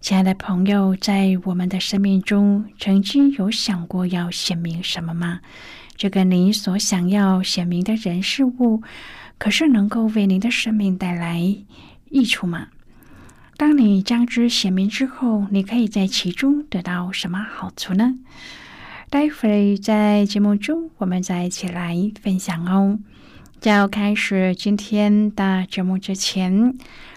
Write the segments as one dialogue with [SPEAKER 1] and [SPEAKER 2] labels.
[SPEAKER 1] 亲爱的朋友，在我们的生命中，曾经有想过要显明什么吗？这个你所想要显明的人事物，可是能够为您的生命带来益处吗？当你将之显明之后，你可以在其中得到什么好处呢？待会儿在节目中，我们再一起来分享哦。在要开始今天的节目之前，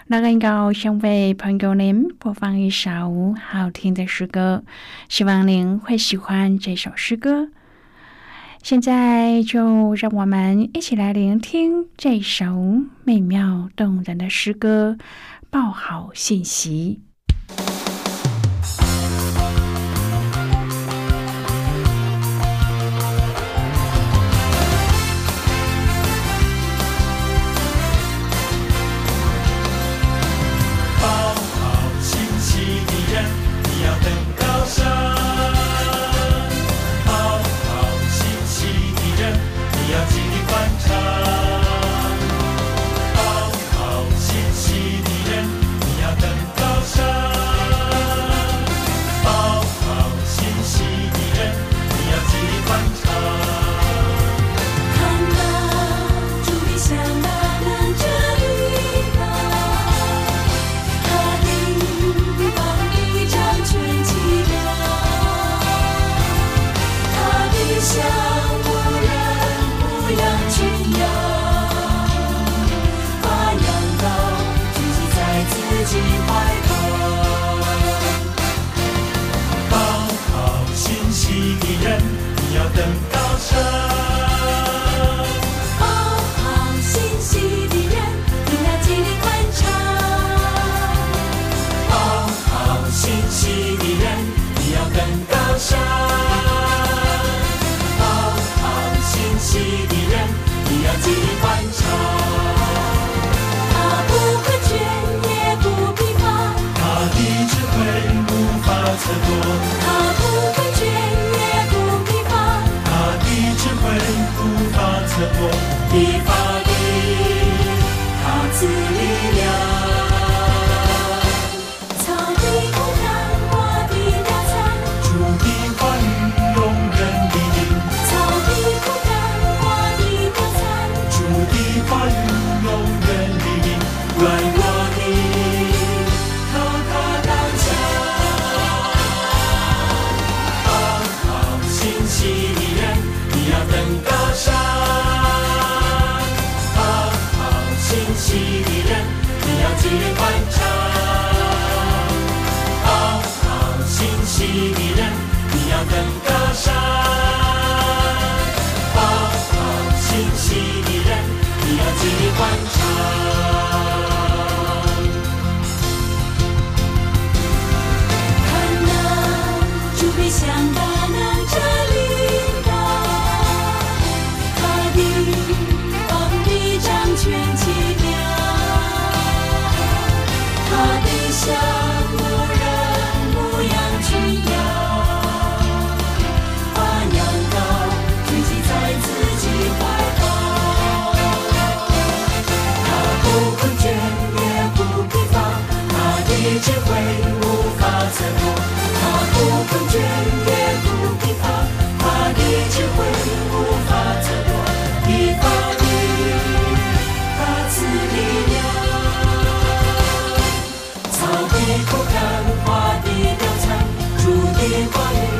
[SPEAKER 1] 那个应该先为朋友您播放一首好听的诗歌，希望您会喜欢这首诗歌。现在就让我们一起来聆听这首美妙动人的诗歌，报好信息。测多，他不会倦，也不疲乏，他
[SPEAKER 2] 的智慧无法测多，一方。funny.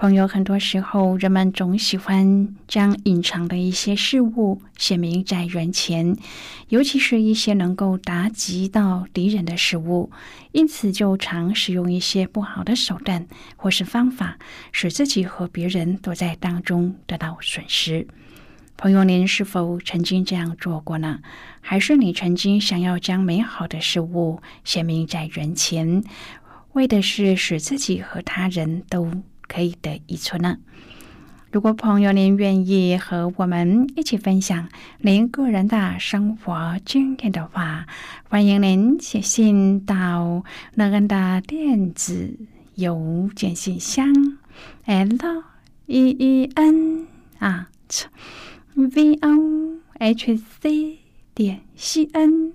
[SPEAKER 2] 朋友，很多时候人们总喜欢将隐藏的一些事物显明在人前，尤其是一些能够打击到敌人的事物，因此就常使用一些不好的手段或是方法，使自己和别人都在当中得到损失。朋友，您是否曾经这样做过呢？还是你曾经想要将美好的事物显明在人前，为的是使自己和他人都？可以得益处呢。如果朋友您愿意和我们一起分享您个人的生活经验的话，欢迎您写信到乐恩的电子邮件信箱 l e e n 啊 v o h c 点 c n。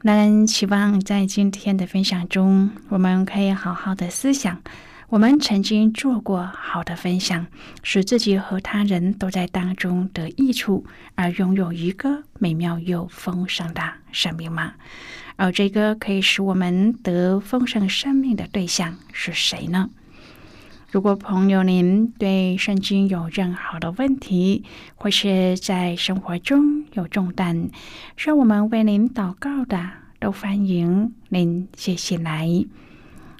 [SPEAKER 2] 乐恩期望在今天的分享中，我们可以好好的思想。我们曾经做过好的分享，使自己和他人都在当中得益处，而拥有一个美妙又丰盛的生命吗？而这个可以使我们得丰盛生命的对象是谁呢？如果朋友您对圣经有任何的问题，或是在生活中有重担，需要我们为您祷告的，都欢迎您写信来。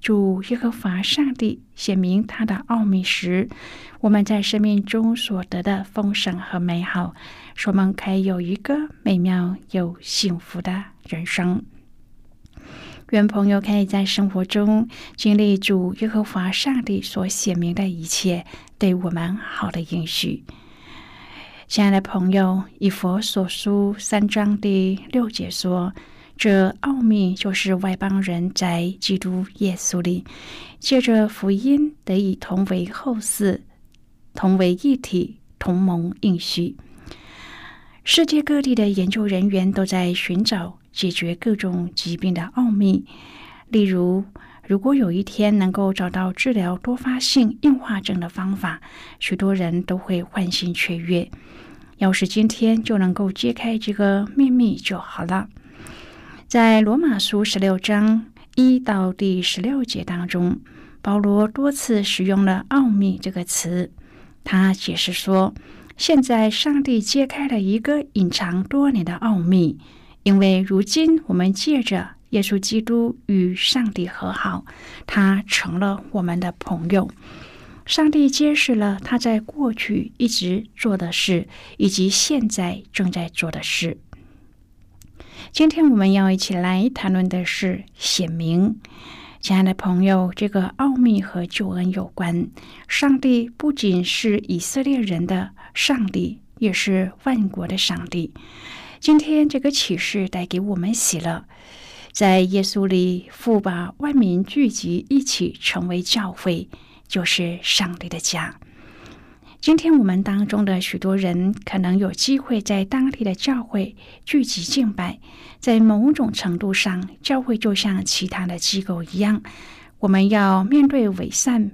[SPEAKER 2] 主耶和华上帝显明他的奥秘时，我们在生命中所得的丰盛和美好，使我们可以有一个美妙又幸福的人生。愿朋友可以在生活中经历主耶和华上帝所显明的一切对我们好的应许。亲爱的朋友，以佛所书三章第六节说。这奥秘就是外邦人在基督耶稣里，借着福音得以同为后嗣，同为一体，同盟应许。世界各地的研究人员都在寻找解决各种疾病的奥秘。例如，如果有一天能够找到治疗多发性硬化症的方法，许多人都会欢欣雀跃。要是今天就能够揭开这个秘密就好了。在罗马书十六章一到第十六节当中，保罗多次使用了“奥秘”这个词。他解释说：“现在上帝揭开了一个隐藏多年的奥秘，因为如今我们借着耶稣基督与上帝和好，他成了我们的朋友。上帝揭示了他在过去一直做的事，以及现在正在做的事。”今天我们要一起来谈论的是显明，亲爱的朋友，这个奥秘和救恩有关。上帝不仅是以色列人的上帝，也是万国的上帝。今天这个启示带给我们喜乐，在耶稣里，父把万民聚集一起成为教会，就是上帝的家。今天我们当中的许多人可能有机会在当地的教会聚集敬拜，在某种程度上，教会就像其他的机构一样，我们要面对伪善、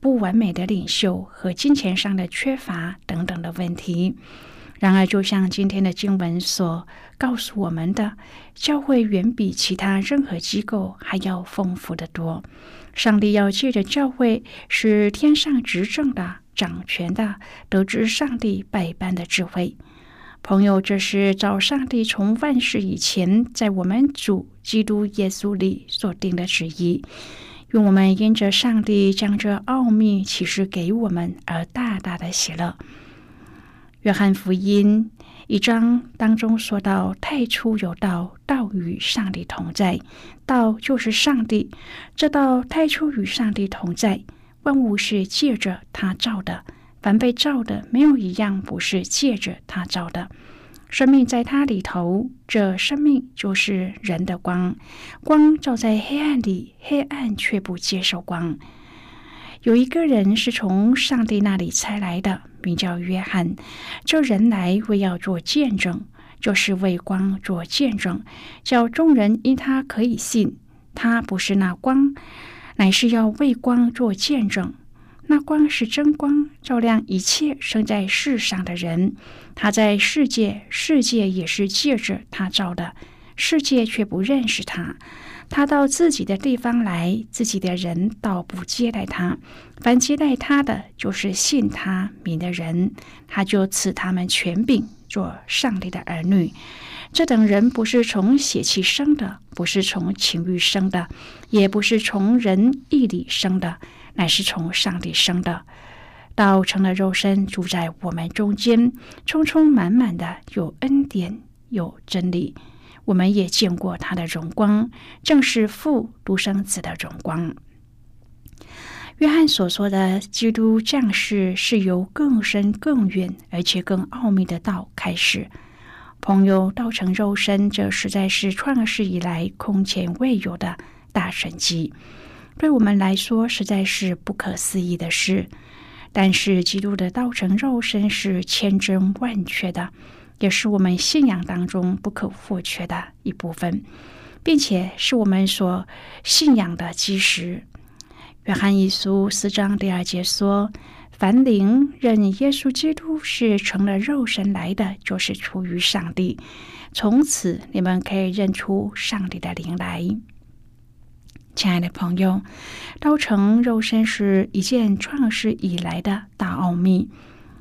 [SPEAKER 2] 不完美的领袖和金钱上的缺乏等等的问题。然而，就像今天的经文所告诉我们的，教会远比其他任何机构还要丰富的多。上帝要借着教会，使天上执政的。掌权的得知上帝百般的智慧，朋友，这是照上帝从万世以前在我们主基督耶稣里所定的旨意。用我们因着上帝将这奥秘启示给我们而大大的喜乐。约翰福音一章当中说到：“太初有道，道与上帝同在，道就是上帝。这道太初与上帝同在。”万物是借着他造的，凡被造的，没有一样不是借着他造的。生命在他里头，这生命就是人的光。光照在黑暗里，黑暗却不接受光。有一个人是从上帝那里才来的，名叫约翰。这人来为要做见证，就是为光做见证，叫众人因他可以信。他不是那光，乃是要为光做见证。那光是真光，照亮一切生在世上的人。他在世界，世界也是借着他照的，世界却不认识他。他到自己的地方来，自己的人倒不接待他。凡接待他的，就是信他名的人，他就赐他们权柄，做上帝的儿女。这等人不是从血气生的，不是从情欲生的，也不是从人意里生的。乃是从上帝生的，道成了肉身，住在我们中间，充充满满的有恩典，有真理。我们也见过他的荣光，正是父独生子的荣光。约翰所说的基督降世，是由更深、更远，而且更奥秘的道开始。朋友，道成肉身，这实在是创世以来空前未有的大神迹。对我们来说，实在是不可思议的事。但是，基督的道成肉身是千真万确的，也是我们信仰当中不可或缺的一部分，并且是我们所信仰的基石。约翰一书四章第二节说：“凡灵认耶稣基督是成了肉身来的，就是出于上帝。从此，你们可以认出上帝的灵来。”亲爱的朋友，道成肉身是一件创世以来的大奥秘。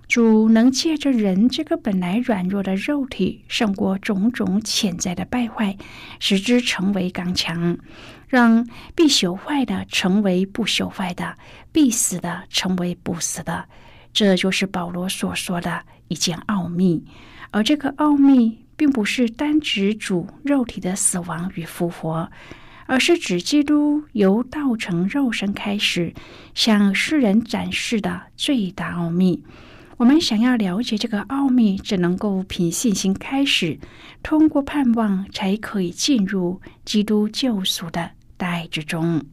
[SPEAKER 2] 主能借着人这个本来软弱的肉体，胜过种种潜在的败坏，使之成为刚强，让必朽坏的成为不朽坏的，必死的成为不死的。这就是保罗所说的一件奥秘。而这个奥秘，并不是单指主肉体的死亡与复活。而是指基督由道成肉身开始向世人展示的最大奥秘。我们想要了解这个奥秘，只能够凭信心开始，通过盼望才可以进入基督救赎的大爱之中。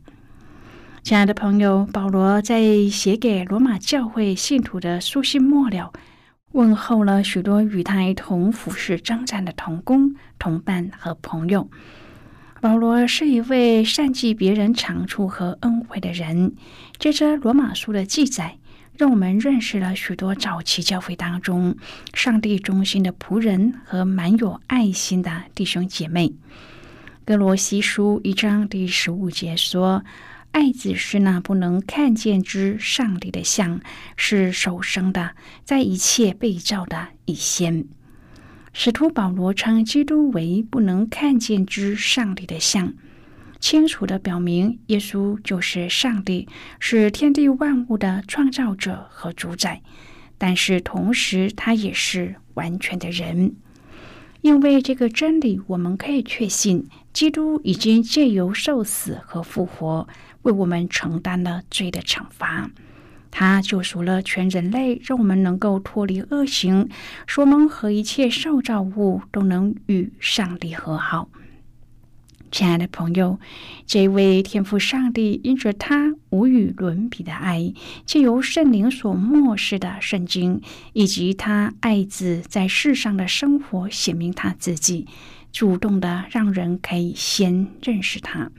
[SPEAKER 2] 亲爱的朋友，保罗在写给罗马教会信徒的书信末了，问候了许多与他一同服侍征战的同工、同伴和朋友。保罗是一位善记别人长处和恩惠的人。接着，罗马书的记载，让我们认识了许多早期教会当中上帝中心的仆人和满有爱心的弟兄姐妹。哥罗西书一章第十五节说：“爱子是那不能看见之上帝的像，是首生的，在一切被造的以先。”使徒保罗称基督为不能看见之上帝的像，清楚的表明耶稣就是上帝，是天地万物的创造者和主宰。但是同时，他也是完全的人。因为这个真理，我们可以确信，基督已经借由受死和复活，为我们承担了罪的惩罚。他救赎了全人类，让我们能够脱离恶行，使我们和一切受造物都能与上帝和好。亲爱的朋友，这位天赋上帝因着他无与伦比的爱，借由圣灵所漠视的圣经，以及他爱子在世上的生活，显明他自己，主动的让人可以先认识他。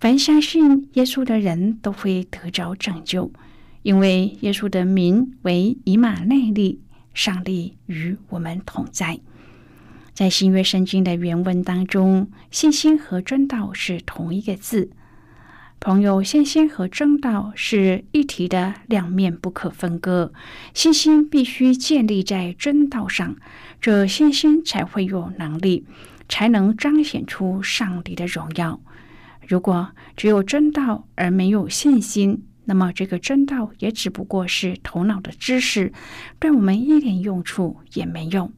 [SPEAKER 2] 凡相信耶稣的人都会得着拯救。因为耶稣的名为以马内利，上帝与我们同在。在新约圣经的原文当中，信心和真道是同一个字。朋友，信心和真道是一体的两面，不可分割。信心必须建立在真道上，这信心才会有能力，才能彰显出上帝的荣耀。如果只有真道而没有信心，那么，这个真道也只不过是头脑的知识，对我们一点用处也没有。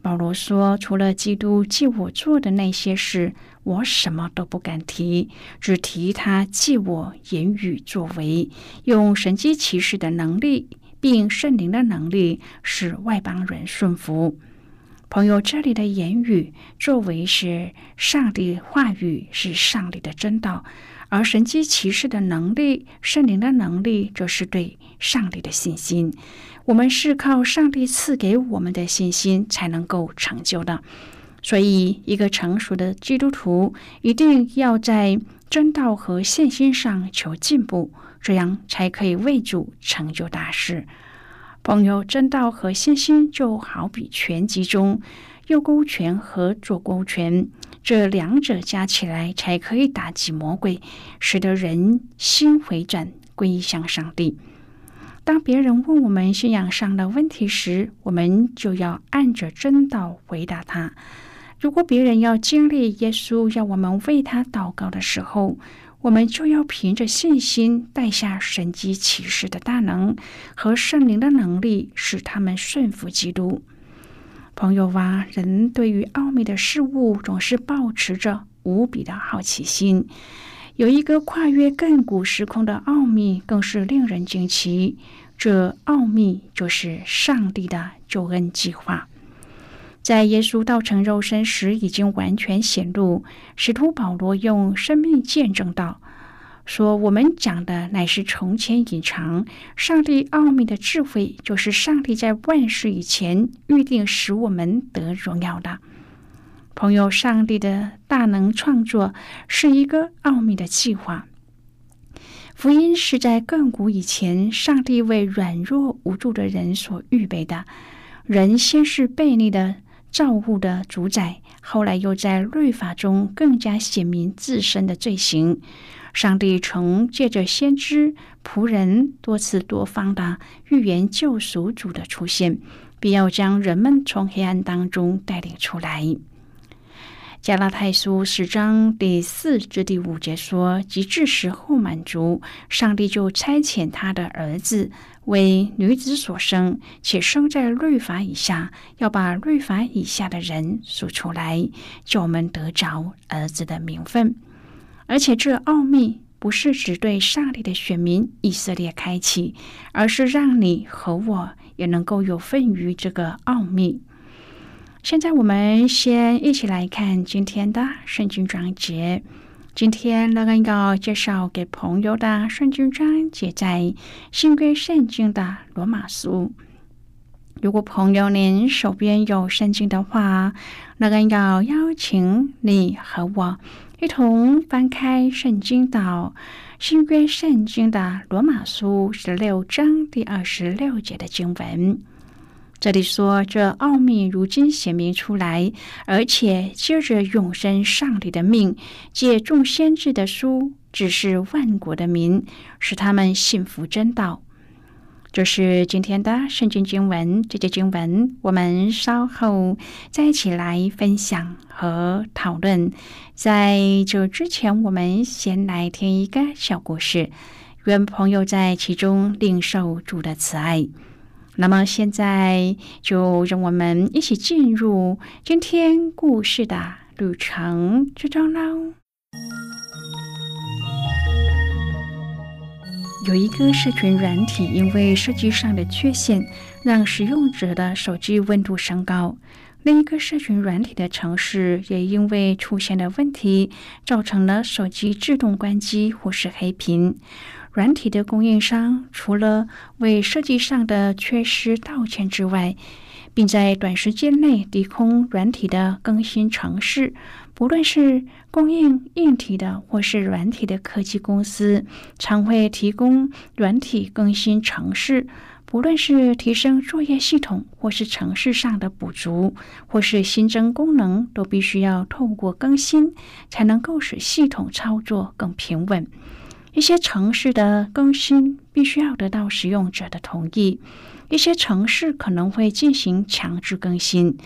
[SPEAKER 2] 保罗说：“除了基督记我做的那些事，我什么都不敢提，只提他记我言语作为，用神机骑士的能力并圣灵的能力使外邦人顺服。朋友，这里的言语作为是上帝话语，是上帝的真道；而神机骑士的能力、圣灵的能力，则是对上帝的信心。我们是靠上帝赐给我们的信心才能够成就的。所以，一个成熟的基督徒一定要在真道和信心上求进步，这样才可以为主成就大事。朋友，真道和信心就好比拳击中右勾拳和左勾拳，这两者加起来才可以打击魔鬼，使得人心回转归向上帝。当别人问我们信仰上的问题时，我们就要按着真道回答他。如果别人要经历耶稣要我们为他祷告的时候，我们就要凭着信心带下神机骑士的大能和圣灵的能力，使他们顺服基督。朋友啊，人对于奥秘的事物总是保持着无比的好奇心。有一个跨越亘古时空的奥秘，更是令人惊奇。这奥秘就是上帝的救恩计划。在耶稣道成肉身时，已经完全显露。使徒保罗用生命见证道：“说我们讲的乃是从前隐藏上帝奥秘的智慧，就是上帝在万事以前预定使我们得荣耀的。朋友，上帝的大能创作是一个奥秘的计划。福音是在亘古以前，上帝为软弱无助的人所预备的。人先是悖逆的。”造物的主宰，后来又在律法中更加显明自身的罪行。上帝曾借着先知仆人多次多方的预言救赎主的出现，必要将人们从黑暗当中带领出来。加拉太书十章第四至第五节说：“及至时候满足，上帝就差遣他的儿子。”为女子所生，且生在律法以下，要把律法以下的人数出来，叫我们得着儿子的名分。而且这奥秘不是只对上帝的选民以色列开启，而是让你和我也能够有份于这个奥秘。现在我们先一起来看今天的圣经章节。今天乐恩要介绍给朋友的圣经章节在新约圣经的罗马书。如果朋友您手边有圣经的话，乐恩要邀请你和我一同翻开圣经到新约圣经的罗马书十六章第二十六节的经文。这里说，这奥秘如今显明出来，而且接着永生上帝的命，借众先知的书，指示万国的民，使他们信服真道。这是今天的圣经经文。这节经文我们稍后再一起来分享和讨论。在这之前，我们先来听一个小故事，愿朋友在其中领受主的慈爱。那么现在就让我们一起进入今天故事的旅程之中喽。有一个社群软体，因为设计上的缺陷，让使用者的手机温度升高；另一个社群软体的城市也因为出现了问题，造成了手机自动关机或是黑屏。软体的供应商除了为设计上的缺失道歉之外，并在短时间内低空软体的更新程式，不论是供应硬体的或是软体的科技公司，常会提供软体更新程式，不论是提升作业系统或是程式上的补足或是新增功能，都必须要透过更新，才能够使系统操作更平稳。一些城市的更新必须要得到使用者的同意，一些城市可能会进行强制更新。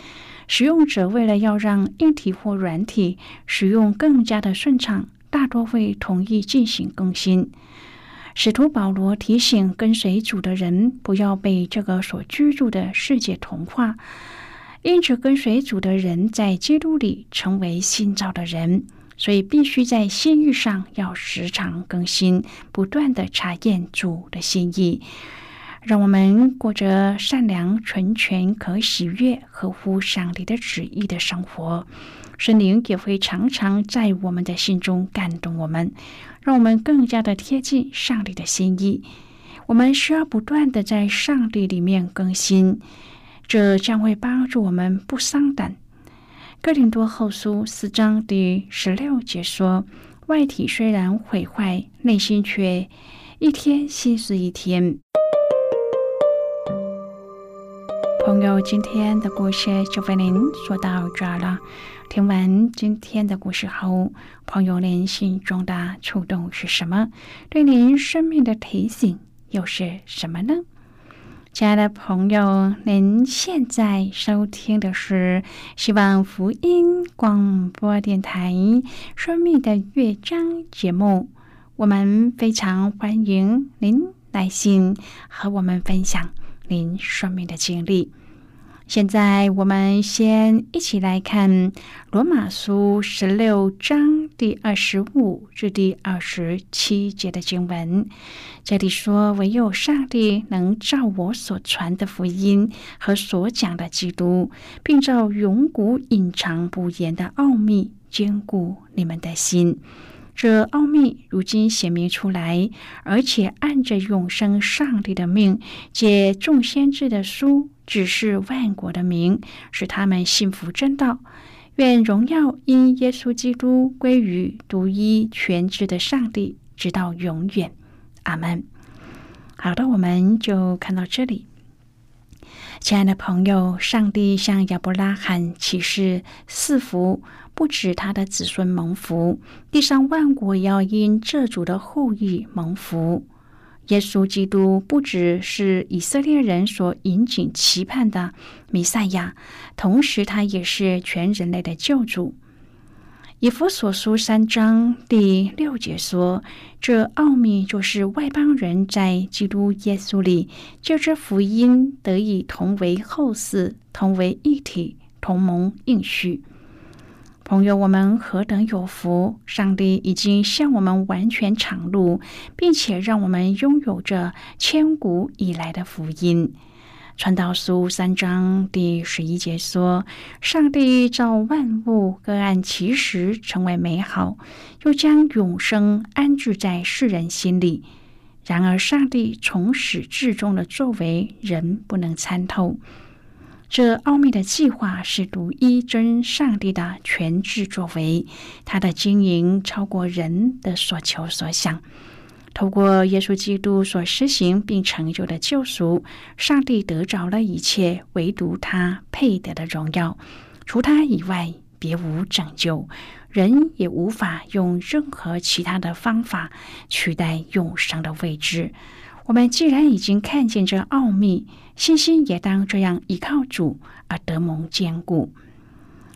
[SPEAKER 2] 使用者为了要让硬体或软体使用更加的顺畅，大多会同意进行更新。使徒保罗提醒跟随主的人，不要被这个所居住的世界同化，因此跟随主的人在基督里成为新造的人。所以必须在心意上要时常更新，不断的查验主的心意。让我们过着善良、纯全、可喜悦、合乎上帝的旨意的生活。圣灵也会常常在我们的心中感动我们，让我们更加的贴近上帝的心意。我们需要不断的在上帝里面更新，这将会帮助我们不伤胆。哥林多后书四章第十六节说：“外体虽然毁坏，内心却一天新似一天。”朋友，今天的故事就为您说到这儿了。听完今天的故事后，朋友您心中的触动是什么？对您生命的提醒又是什么呢？亲爱的朋友，您现在收听的是希望福音广播电台《生命的乐章》节目。我们非常欢迎您来信和我们分享您生命的经历。现在，我们先一起来看《罗马书》十六章第二十五至第二十七节的经文。这里说：“唯有上帝能照我所传的福音和所讲的基督，并照永古隐藏不言的奥秘，坚固你们的心。这奥秘如今显明出来，而且按着永生上帝的命，借众先知的书。”只是万国的名，使他们信服真道。愿荣耀因耶稣基督归于独一全知的上帝，直到永远。阿门。好的，我们就看到这里。亲爱的朋友，上帝向亚伯拉罕启示四福，不止他的子孙蒙福，地上万国要因这主的后裔蒙福。耶稣基督不只是以色列人所引颈期盼的弥赛亚，同时他也是全人类的救主。以弗所书三章第六节说：“这奥秘就是外邦人在基督耶稣里，就是福音得以同为后嗣，同为一体，同盟应许。”朋友，我们何等有福！上帝已经向我们完全敞露，并且让我们拥有着千古以来的福音。传道书三章第十一节说：“上帝造万物，各按其时成为美好，又将永生安置在世人心里。然而，上帝从始至终的作为，人不能参透。”这奥秘的计划是独一真上帝的全智作为，他的经营超过人的所求所想。透过耶稣基督所施行并成就的救赎，上帝得着了一切，唯独他配得的荣耀。除他以外，别无拯救。人也无法用任何其他的方法取代永生的位置。我们既然已经看见这奥秘，信心也当这样依靠主而得蒙坚固。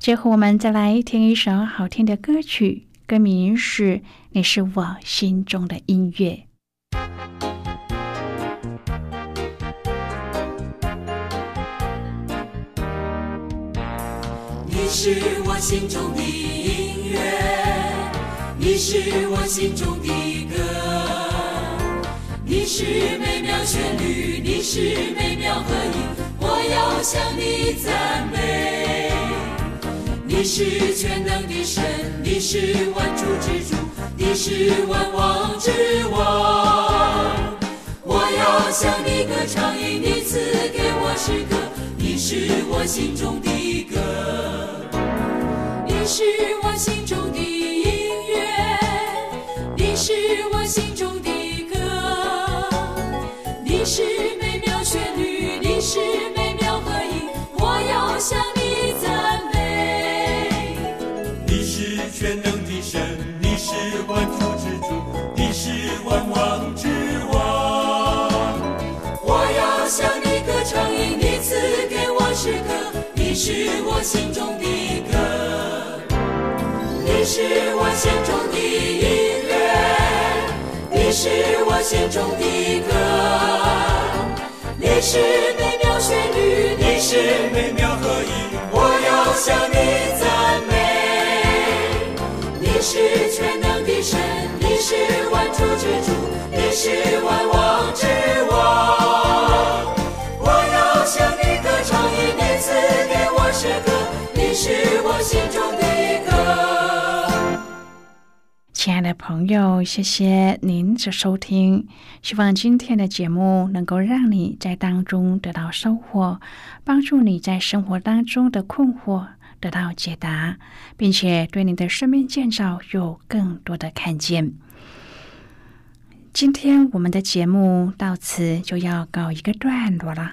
[SPEAKER 2] 最后，我们再来听一首好听的歌曲，歌名是《你是我心中的音乐》。
[SPEAKER 1] 你是我心中的音乐，你是我心中的歌。你是美妙旋律，你是美妙和音，我要向你赞美。你是全能的神，你是万主之主，你是万王之王。我要向你歌唱，因你赐给我诗歌，你是我心中的歌，你是我心中的心中的歌，你是我心中的音乐，你是我心中的歌，你是美妙旋律，你是
[SPEAKER 3] 美妙合一，
[SPEAKER 1] 我要向你赞美，你是全能的神，你是万主之主，你是万王之王。我要向你歌唱，因你赐给我诗歌，你是。心中的歌
[SPEAKER 2] 亲爱的朋友，谢谢您的收听。希望今天的节目能够让你在当中得到收获，帮助你在生活当中的困惑得到解答，并且对你的生命建造有更多的看见。今天我们的节目到此就要告一个段落了，